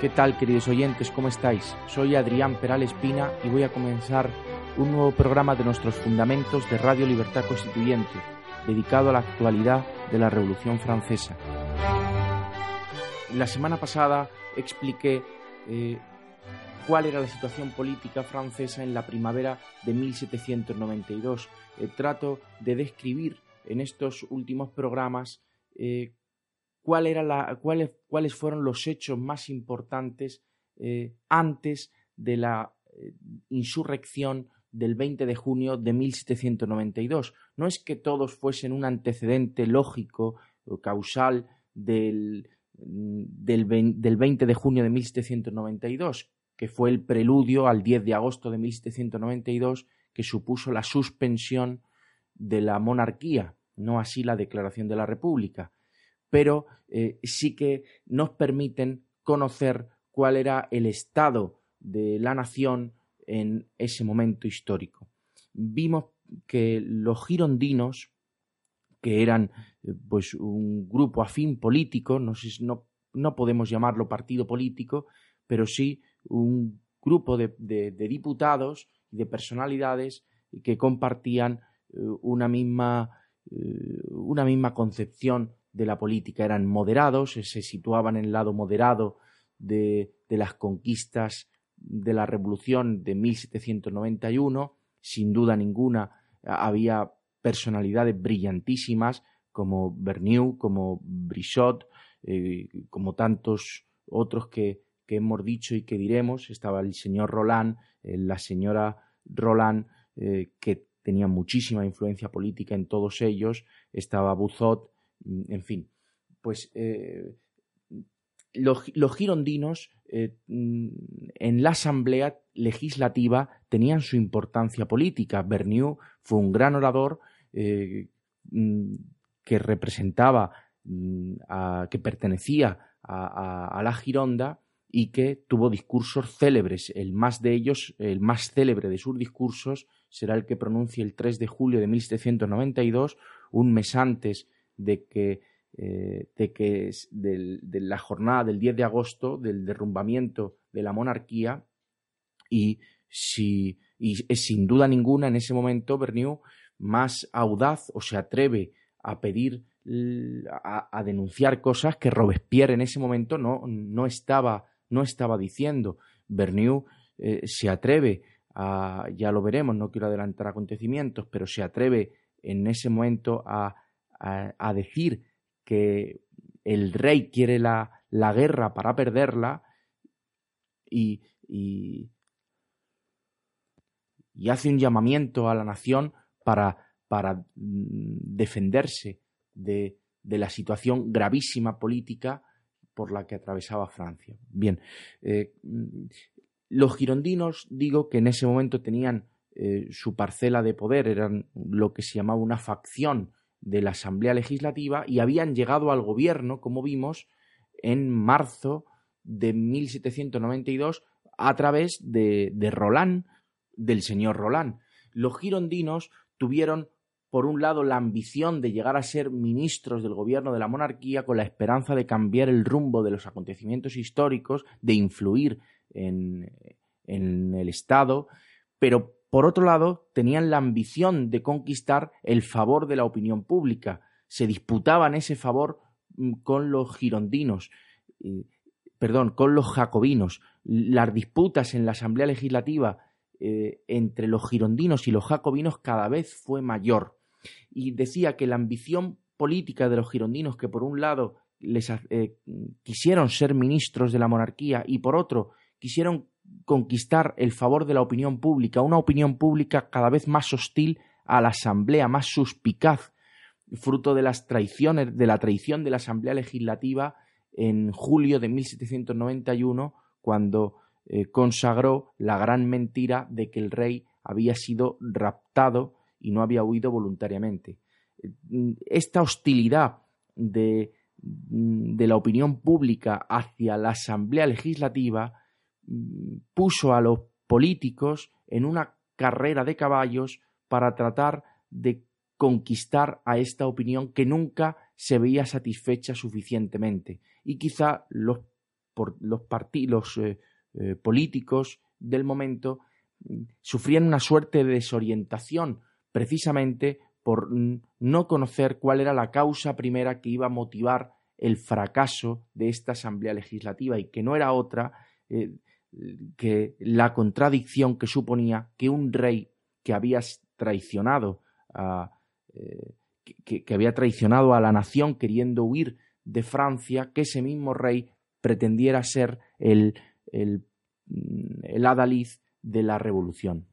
¿Qué tal, queridos oyentes? ¿Cómo estáis? Soy Adrián Peral Espina y voy a comenzar un nuevo programa de nuestros fundamentos de Radio Libertad Constituyente, dedicado a la actualidad de la Revolución Francesa. La semana pasada expliqué eh, cuál era la situación política francesa en la primavera de 1792. Eh, trato de describir en estos últimos programas eh, cuál era la, cuáles, cuáles fueron los hechos más importantes eh, antes de la eh, insurrección del 20 de junio de 1792. No es que todos fuesen un antecedente lógico o causal del, del, del 20 de junio de 1792, que fue el preludio al 10 de agosto de 1792, que supuso la suspensión de la monarquía, no así la declaración de la República pero eh, sí que nos permiten conocer cuál era el estado de la nación en ese momento histórico. Vimos que los girondinos, que eran eh, pues un grupo afín político, no, podemos llamarlo partido político, pero sí un grupo de diputados y de personalidades que compartían eh, una misma, una misma concepción de la política eran moderados, se situaban en el lado moderado de, de las conquistas de la Revolución de 1791. Sin duda ninguna había personalidades brillantísimas como Bernieu, como Brichot, eh, como tantos otros que, que, hemos dicho y que diremos. Estaba el señor Roland, eh, la señora Roland, eh, que tenía muchísima influencia política en todos ellos. Estaba Buzot, en fin, pues eh, los, girondinos eh, mm, en la asamblea legislativa tenían su importancia política. Bernieu fue un gran orador eh, mm, que representaba, que pertenecía a, la Gironda y que tuvo discursos célebres. El más de ellos, el más célebre de sus discursos, será el que pronuncia el 3 de julio de 1792, un mes antes de que, eh, de, que de la jornada del 10 de agosto, del derrumbamiento de la monarquía, y, si, y sin duda ninguna en ese momento Bernieu más audaz o se atreve a pedir, a, denunciar cosas que Robespierre en ese momento no, no, estaba, no estaba diciendo. Bernieu eh, se atreve a, ya lo veremos, no quiero adelantar acontecimientos, pero se atreve en ese momento a a, decir que el rey quiere la, la guerra para perderla y, y, hace un llamamiento a la nación para, para mm, defenderse de, de, la situación gravísima política por la que atravesaba Francia. Bien, eh, mm, los girondinos, digo que en ese momento tenían eh, su parcela de poder, eran lo que se llamaba una facción de la Asamblea Legislativa y habían llegado al gobierno, como vimos, en marzo de 1792 a través de, de Roland, del señor Roland. Los girondinos tuvieron, por un lado, la ambición de llegar a ser ministros del gobierno de la monarquía con la esperanza de cambiar el rumbo de los acontecimientos históricos, de influir en, en el Estado, pero por otro lado, tenían la ambición de conquistar el favor de la opinión pública. Se disputaban ese favor mm, con los girondinos, perdón, con los jacobinos. Las disputas en la Asamblea Legislativa eh, entre los girondinos y los jacobinos cada vez fue mayor. Y decía que la ambición política de los girondinos, que por un lado les eh, quisieron ser ministros de la monarquía y por otro quisieron conquistar el favor de la opinión pública, una opinión pública cada vez más hostil a la Asamblea, más suspicaz, fruto de las traiciones, de la traición de la Asamblea Legislativa en julio de 1791, cuando eh, consagró la gran mentira de que el rey había sido raptado y no había huido voluntariamente. Esta hostilidad de, de la opinión pública hacia la Asamblea Legislativa puso a los políticos en una carrera de caballos para tratar de conquistar a esta opinión que nunca se veía satisfecha suficientemente. Y quizá los, los partidos eh, eh, políticos del momento mm, sufrían una suerte de desorientación precisamente por no conocer cuál era la causa primera que iba a motivar el fracaso de esta Asamblea Legislativa y que no era otra eh, que la contradicción que suponía que un rey que había traicionado a, eh, que, había traicionado a la nación queriendo huir de Francia, que ese mismo rey pretendiera ser el, el, mm, el adalid de la revolución.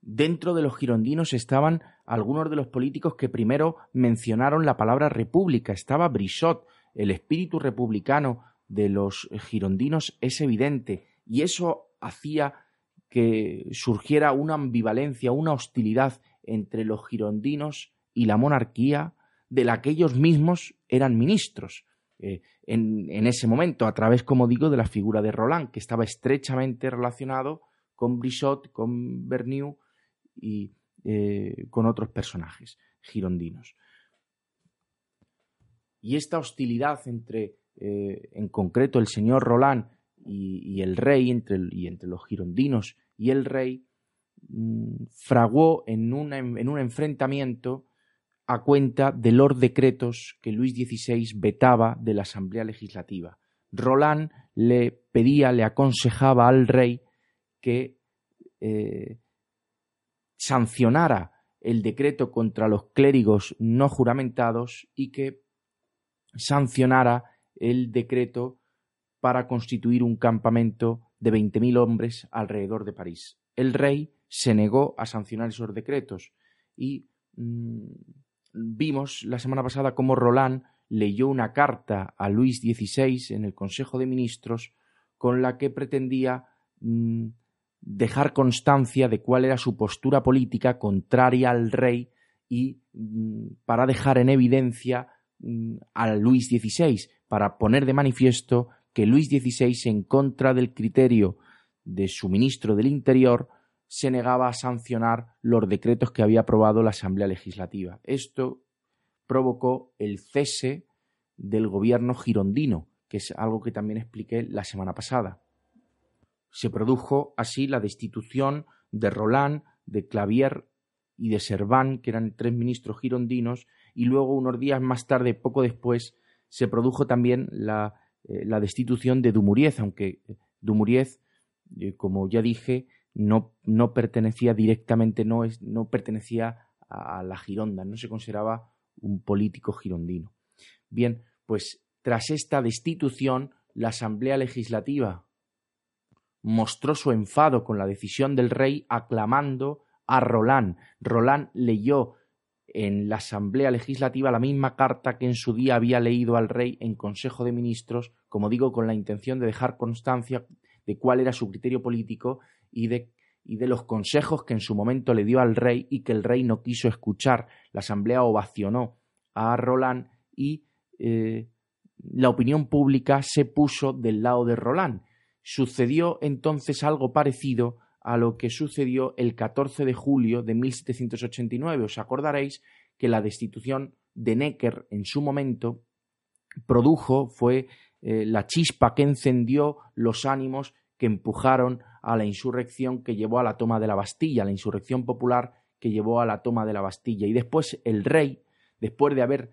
Dentro de los girondinos estaban algunos de los políticos que primero mencionaron la palabra república. Estaba Brissot, el espíritu republicano de los girondinos es evidente y eso hacía que surgiera una ambivalencia, una hostilidad entre los girondinos y la monarquía de la que ellos mismos eran ministros. Eh, en, ese momento, a través, como digo, de la figura de Roland, que estaba estrechamente relacionado con Brissot, con Bernieu y eh, con otros personajes girondinos. Y esta hostilidad entre, eh, en concreto, el señor Roland y, el rey, entre, y entre los girondinos y el rey, Mm, fraguó en, en un enfrentamiento a cuenta de los decretos que Luis XVI vetaba de la Asamblea Legislativa. Roland le pedía, le aconsejaba al rey que eh, sancionara el decreto contra los clérigos no juramentados y que sancionara el decreto para constituir un campamento de 20.000 hombres alrededor de París. El rey se negó a sancionar esos decretos. Y mm, vimos la semana pasada cómo Roland leyó una carta a Luis XVI en el Consejo de Ministros con la que pretendía mm, dejar constancia de cuál era su postura política contraria al rey y mm, para dejar en evidencia a Luis XVI, para poner de manifiesto que Luis XVI, en contra del criterio de su ministro del Interior, se negaba a sancionar los decretos que había aprobado la Asamblea Legislativa. Esto provocó el cese del gobierno girondino, que es algo que también expliqué la semana pasada. Se produjo así la destitución de Roland, de Clavier y de Serván, que eran tres ministros girondinos, y luego, unos días más tarde, poco después, se produjo también la, eh, destitución de Dumuriez, aunque Dumuriez, eh, como ya dije, no, no pertenecía directamente, no, es, no pertenecía a la Gironda, no se consideraba un político girondino. Bien, pues tras esta destitución, la Asamblea Legislativa mostró su enfado con la decisión del rey aclamando a Roland. Roland leyó en la Asamblea Legislativa la misma carta que en su día había leído al rey en Consejo de Ministros, como digo, con la intención de dejar constancia de cuál era su criterio político y de, y de los consejos que en su momento le dio al rey y que el rey no quiso escuchar. La asamblea ovacionó a Roland y eh, la opinión pública se puso del lado de Roland. Sucedió entonces algo parecido a lo que sucedió el 14 de julio de 1789. Os acordaréis que la destitución de Necker en su momento produjo, fue eh, la chispa que encendió los ánimos que empujaron a la insurrección que llevó a la toma de la Bastilla, la insurrección popular que llevó a la toma de la Bastilla. Y después el rey, después de haber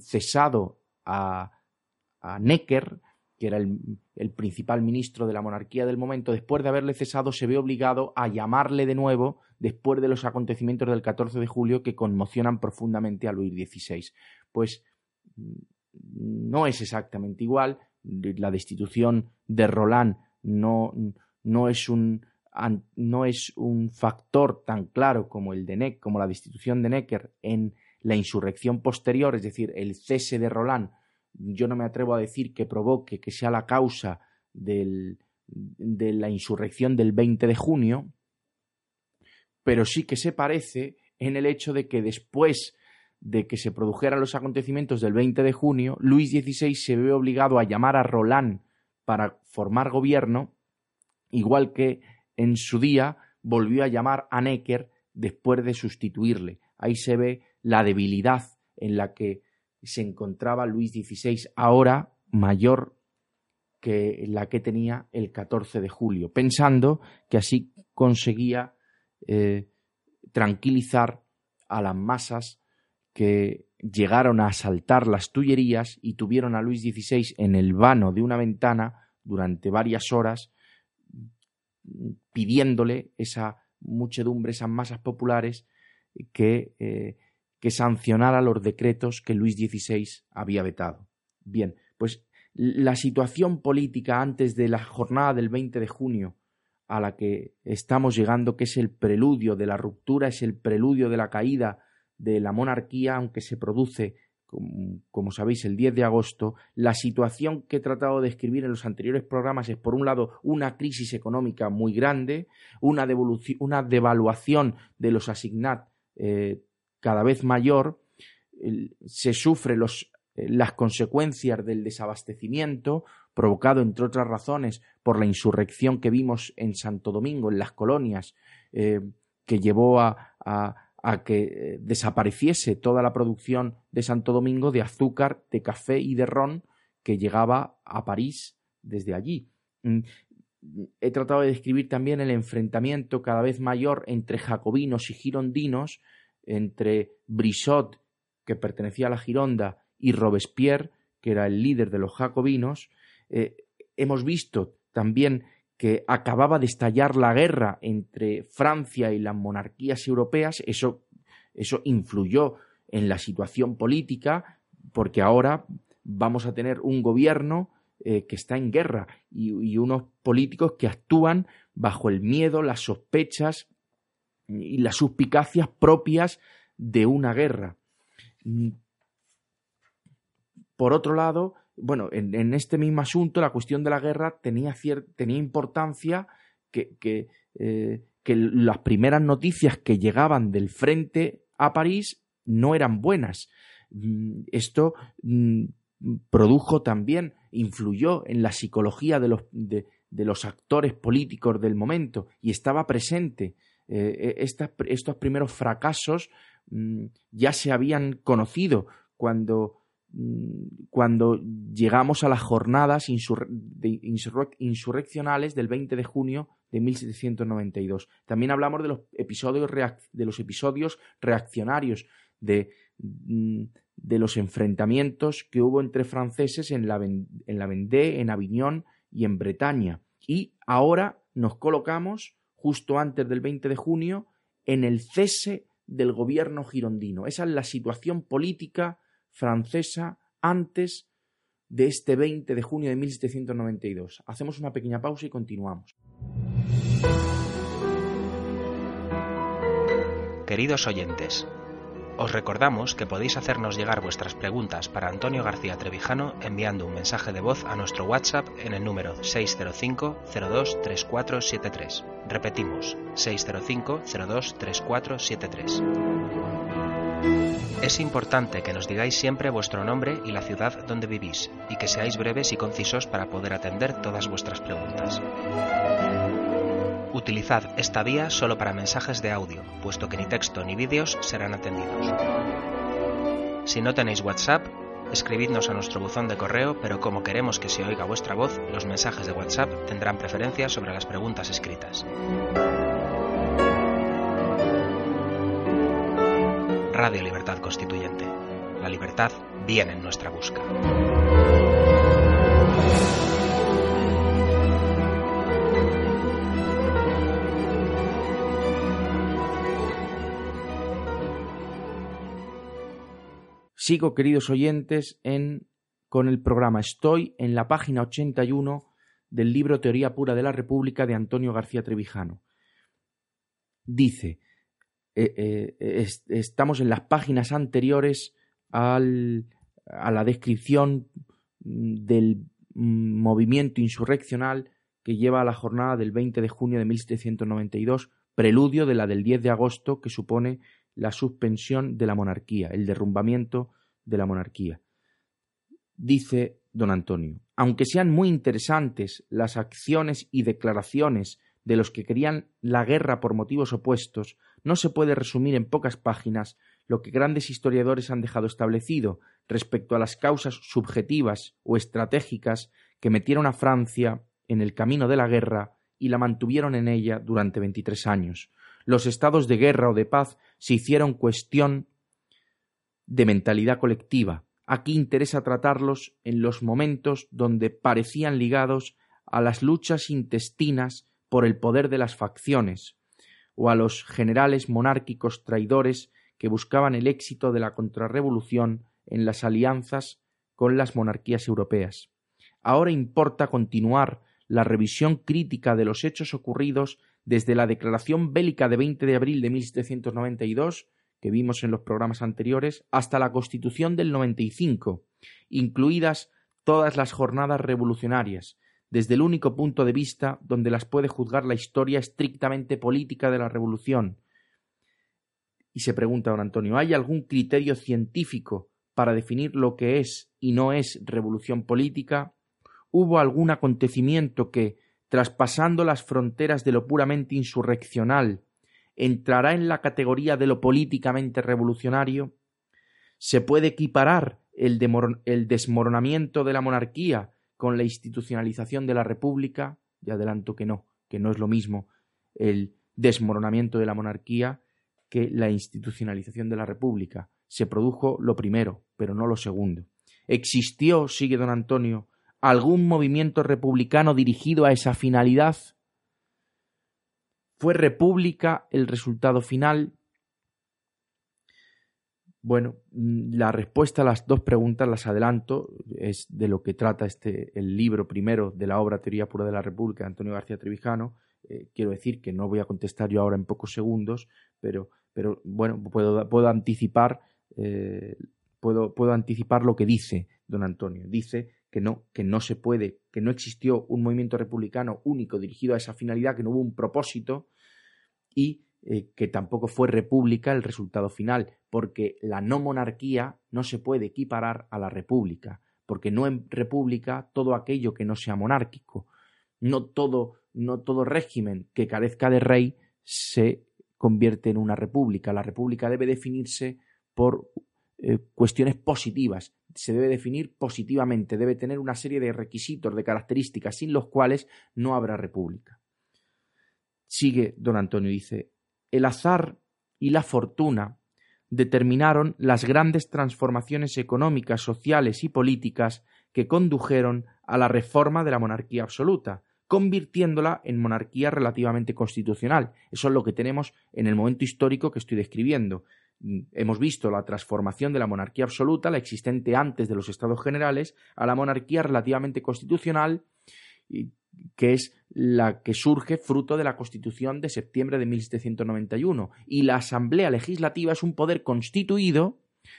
cesado a, a Necker, que era el, principal ministro de la monarquía del momento, después de haberle cesado, se ve obligado a llamarle de nuevo después de los acontecimientos del 14 de julio que conmocionan profundamente a Luis XVI. Pues no es exactamente igual. La destitución de Roland no, no es un no es un factor tan claro como el de Neck, como la destitución de Necker en la insurrección posterior, es decir, el cese de Roland yo no me atrevo a decir que provoque, que sea la causa del, de la insurrección del 20 de junio, pero sí que se parece en el hecho de que después de que se produjeran los acontecimientos del 20 de junio, Luis XVI se ve obligado a llamar a Roland para formar gobierno, igual que en su día volvió a llamar a Necker después de sustituirle. Ahí se ve la debilidad en la que se encontraba Luis XVI, ahora mayor que la que tenía el 14 de julio, pensando que así conseguía eh, tranquilizar a las masas que llegaron a asaltar las Tullerías y tuvieron a Luis XVI en el vano de una ventana durante varias horas pidiéndole esa muchedumbre, esas masas populares que, eh, que sancionara los decretos que Luis XVI había vetado. Bien, pues la situación política antes de la jornada del 20 de junio a la que estamos llegando, que es el preludio de la ruptura, es el preludio de la caída de la monarquía, aunque se produce, como, sabéis, el 10 de agosto, la situación que he tratado de describir en los anteriores programas es, por un lado, una crisis económica muy grande, una, una devaluación de los asignat eh, cada vez mayor, se sufre eh, las consecuencias del desabastecimiento, provocado, entre otras razones, por la insurrección que vimos en Santo Domingo, en las colonias, eh, que llevó a, a que eh, desapareciese toda la producción de Santo Domingo de azúcar, de café y de ron que llegaba a París desde allí. Mm, he tratado de describir también el enfrentamiento cada vez mayor entre jacobinos y girondinos, entre Brissot, que pertenecía a la Gironda, y Robespierre, que era el líder de los jacobinos. Eh, hemos visto también que acababa de estallar la guerra entre Francia y las monarquías europeas, eso, eso influyó en la situación política, porque ahora vamos a tener un gobierno eh, que está en guerra y, unos políticos que actúan bajo el miedo, las sospechas y las suspicacias propias de una guerra. Por otro lado, bueno, en, este mismo asunto la cuestión de la guerra tenía, tenía importancia que, eh, que, las primeras noticias que llegaban del frente a París no eran buenas. Mm, esto mm, produjo también, influyó en la psicología de los, de, los actores políticos del momento y estaba presente. Eh, e, estos primeros fracasos mm, ya se habían conocido cuando Mm, cuando llegamos a las jornadas insurreccionales del 20 de junio de 1792. También hablamos de los episodios, de los episodios reaccionarios, de, mm, de, los enfrentamientos que hubo entre franceses en la, en la Vendée, en Aviñón y en Bretaña. Y ahora nos colocamos, justo antes del 20 de junio, en el cese del gobierno girondino. Esa es la situación política francesa antes de este 20 de junio de 1792. Hacemos una pequeña pausa y continuamos. Queridos oyentes, os recordamos que podéis hacernos llegar vuestras preguntas para Antonio García Trevijano enviando un mensaje de voz a nuestro WhatsApp en el número 605-023473. Repetimos, 605-023473. Es importante que nos digáis siempre vuestro nombre y la ciudad donde vivís, y que seáis breves y concisos para poder atender todas vuestras preguntas. Utilizad esta vía solo para mensajes de audio, puesto que ni texto ni vídeos serán atendidos. Si no tenéis WhatsApp, escribidnos a nuestro buzón de correo, pero como queremos que se oiga vuestra voz, los mensajes de WhatsApp tendrán preferencia sobre las preguntas escritas. Radio Libertad Constituyente. La libertad viene en nuestra busca. Sigo, queridos oyentes, en, con el programa. Estoy en la página 81 del libro Teoría Pura de la República de Antonio García Trevijano. Dice, eh, eh, estamos en las páginas anteriores al, a la descripción del movimiento insurreccional que lleva a la jornada del 20 de junio de 1792, preludio de la del 10 de agosto que supone la suspensión de la monarquía, el derrumbamiento de la monarquía. Dice don Antonio, aunque sean muy interesantes las acciones y declaraciones de los que querían la guerra por motivos opuestos, no se puede resumir en pocas páginas lo que grandes historiadores han dejado establecido respecto a las causas subjetivas o estratégicas que metieron a Francia en el camino de la guerra y la mantuvieron en ella durante veintitrés años. Los estados de guerra o de paz se hicieron cuestión de mentalidad colectiva. Aquí interesa tratarlos en los momentos donde parecían ligados a las luchas intestinas por el poder de las facciones, o a los generales monárquicos traidores que buscaban el éxito de la contrarrevolución en las alianzas con las monarquías europeas. Ahora importa continuar la revisión crítica de los hechos ocurridos desde la declaración bélica de 20 de abril de 1792, que vimos en los programas anteriores, hasta la Constitución del 95, incluidas todas las jornadas revolucionarias, desde el único punto de vista donde las puede juzgar la historia estrictamente política de la revolución. Y se pregunta don Antonio, ¿hay algún criterio científico para definir lo que es y no es revolución política? ¿Hubo algún acontecimiento que, traspasando las fronteras de lo puramente insurreccional, entrará en la categoría de lo políticamente revolucionario? ¿Se puede equiparar el, desmoronamiento de la monarquía con la institucionalización de la República, y adelanto que no, que no es lo mismo el desmoronamiento de la monarquía que la institucionalización de la República. Se produjo lo primero, pero no lo segundo. ¿Existió, sigue don Antonio, algún movimiento republicano dirigido a esa finalidad? ¿Fue república el resultado final? Bueno, mm, la respuesta a las dos preguntas las adelanto, es de lo que trata este el libro primero de la obra Teoría pura de la República de Antonio García Trevijano. Eh, quiero decir que no voy a contestar yo ahora en pocos segundos, pero, pero bueno, puedo, puedo anticipar eh, puedo, puedo anticipar lo que dice don Antonio. Dice que no, que no se puede, que no existió un movimiento republicano único dirigido a esa finalidad, que no hubo un propósito y eh, que tampoco fue república el resultado final, porque la no monarquía no se puede equiparar a la república, porque no en república todo aquello que no sea monárquico, no todo, no todo régimen que carezca de rey se convierte en una república. La república debe definirse por eh, cuestiones positivas, se debe definir positivamente, debe tener una serie de requisitos, de características, sin los cuales no habrá república. Sigue don Antonio, dice, el azar y la fortuna determinaron las grandes transformaciones económicas, sociales y políticas que condujeron a la reforma de la monarquía absoluta, convirtiéndola en monarquía relativamente constitucional. Eso es lo que tenemos en el momento histórico que estoy describiendo. Mm, hemos visto la transformación de la monarquía absoluta, la existente antes de los estados generales, a la monarquía relativamente constitucional que es la que surge fruto de la Constitución de septiembre de 1791. Y la Asamblea Legislativa es un poder constituido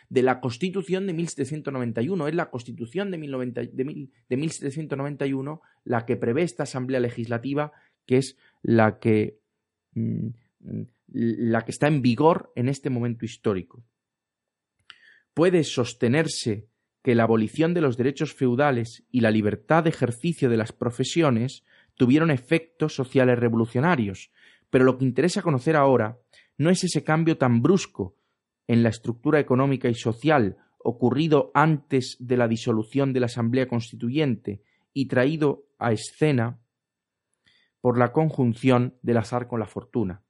de la Constitución de 1791. Es la Constitución de, 1791 la que prevé esta Asamblea Legislativa, que es la que, mm, la que está en vigor en este momento histórico. Puede sostenerse que la abolición de los derechos feudales y la libertad de ejercicio de las profesiones tuvieron efectos sociales revolucionarios, pero lo que interesa conocer ahora no es ese cambio tan brusco en la estructura económica y social ocurrido antes de la disolución de la Asamblea Constituyente y traído a escena por la conjunción del azar con la fortuna.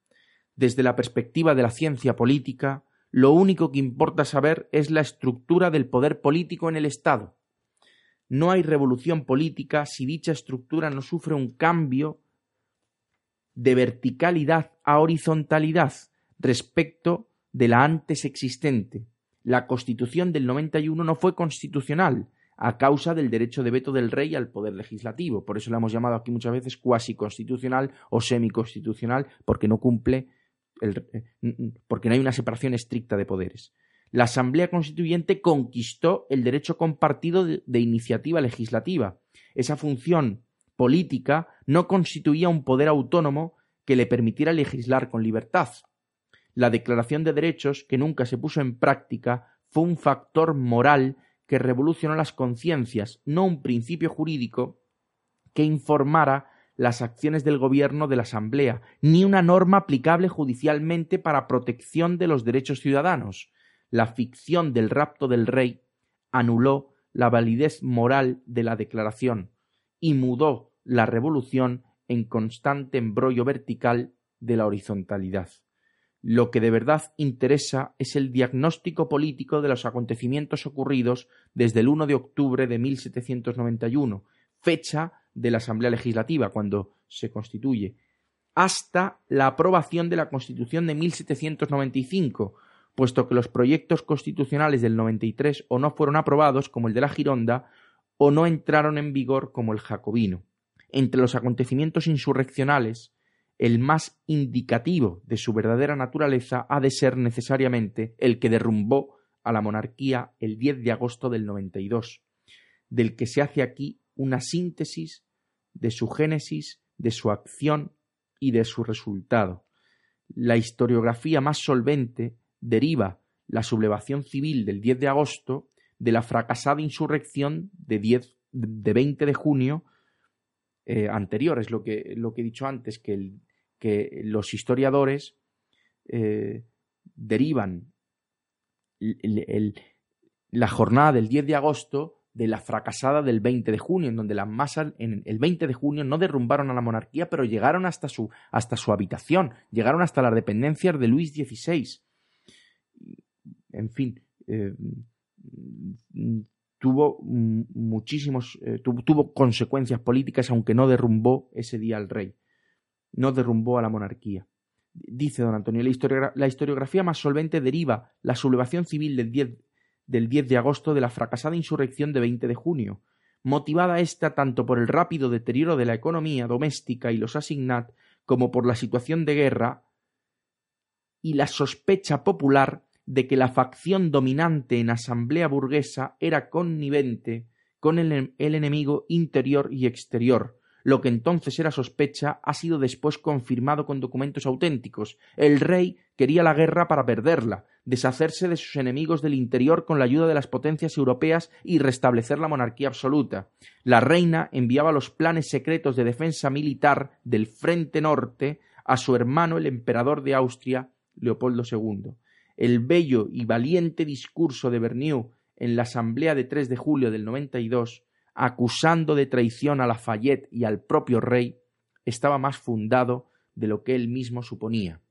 Desde la perspectiva de la ciencia política, lo único que importa saber es la estructura del poder político en el Estado. No hay revolución política si dicha estructura no sufre un cambio de verticalidad a horizontalidad respecto de la antes existente. La Constitución del 91 no fue constitucional a causa del derecho de veto del rey al poder legislativo. Por eso la hemos llamado aquí muchas veces cuasi constitucional o semiconstitucional, porque no cumple eh, porque no hay una separación estricta de poderes. la Asamblea Constituyente conquistó el derecho compartido de, iniciativa legislativa. Esa función política no constituía un poder autónomo que le permitiera legislar con libertad. La Declaración de Derechos, que nunca se puso en práctica, fue un factor moral que revolucionó las conciencias, no un principio jurídico que informara las acciones del gobierno de la Asamblea, ni una norma aplicable judicialmente para protección de los derechos ciudadanos la ficción del rapto del rey anuló la validez moral de la declaración y mudó la revolución en constante embrollo vertical de la horizontalidad. Lo que de verdad interesa es el diagnóstico político de los acontecimientos ocurridos desde el 1 de octubre de 1791, fecha de la Asamblea Legislativa, cuando se constituye, hasta la aprobación de la Constitución de 1795, puesto que los proyectos constitucionales del 93 o no fueron aprobados, como el de la Gironda, o no entraron en vigor, como el jacobino. Entre los acontecimientos insurreccionales, el más indicativo de su verdadera naturaleza ha de ser necesariamente el que derrumbó a la monarquía el 10 de agosto del 92, del que se hace aquí una síntesis de su génesis, de su acción y de su resultado. La historiografía más solvente deriva la sublevación civil del 10 de agosto de la fracasada insurrección de, 10, de 20 de junio eh, anterior. Es lo que, lo que he dicho antes, que, que los historiadores eh, derivan la jornada del 10 de agosto de la fracasada del 20 de junio, en donde las masas en el 20 de junio no derrumbaron a la monarquía, pero llegaron hasta su, hasta su habitación, llegaron hasta las dependencias de Luis XVI en fin, eh, tuvo muchísimos, eh, tuvo, consecuencias políticas, aunque no derrumbó ese día al rey, no derrumbó a la monarquía. Dice don Antonio, la, la historiografía más solvente deriva la sublevación civil del 10, del 10 de agosto de la fracasada insurrección de 20 de junio, motivada esta tanto por el rápido deterioro de la economía doméstica y los asignat como por la situación de guerra y la sospecha popular de que la facción dominante en asamblea burguesa era connivente con el, enemigo interior y exterior. Lo que entonces era sospecha ha sido después confirmado con documentos auténticos. El rey quería la guerra para perderla, deshacerse de sus enemigos del interior con la ayuda de las potencias europeas y restablecer la monarquía absoluta. La reina enviaba los planes secretos de defensa militar del Frente Norte a su hermano el emperador de Austria, Leopoldo II el bello y valiente discurso de Bernier en la Asamblea de 3 de julio del 92, acusando de traición a Lafayette y al propio rey, estaba más fundado de lo que él mismo suponía.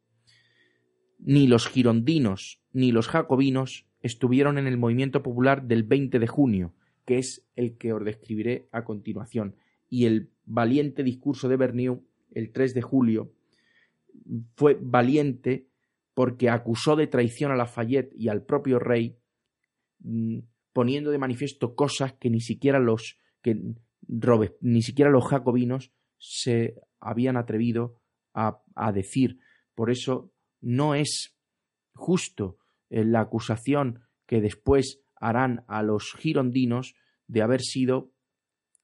Ni los girondinos ni los jacobinos estuvieron en el movimiento popular del 20 de junio, que es el que os describiré a continuación, y el valiente discurso de Bernier el 3 de julio fue valiente porque acusó de traición a Lafayette y al propio rey, mm, poniendo de manifiesto cosas que ni siquiera los que ni siquiera los jacobinos se habían atrevido a, decir. Por eso no es justo eh, la acusación que después harán a los girondinos de haber sido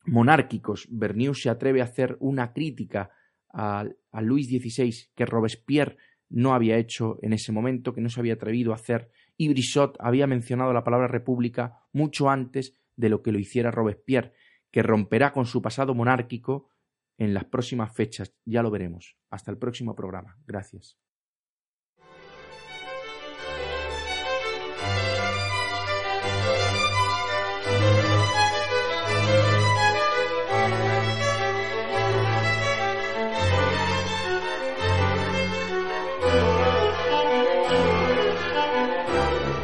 monárquicos. Bernier se atreve a hacer una crítica a, a Luis XVI que Robespierre no había hecho en ese momento, que no se había atrevido a hacer, y Brissot había mencionado la palabra república mucho antes de lo que lo hiciera Robespierre, que romperá con su pasado monárquico en las próximas fechas. Ya lo veremos. Hasta el próximo programa. Gracias.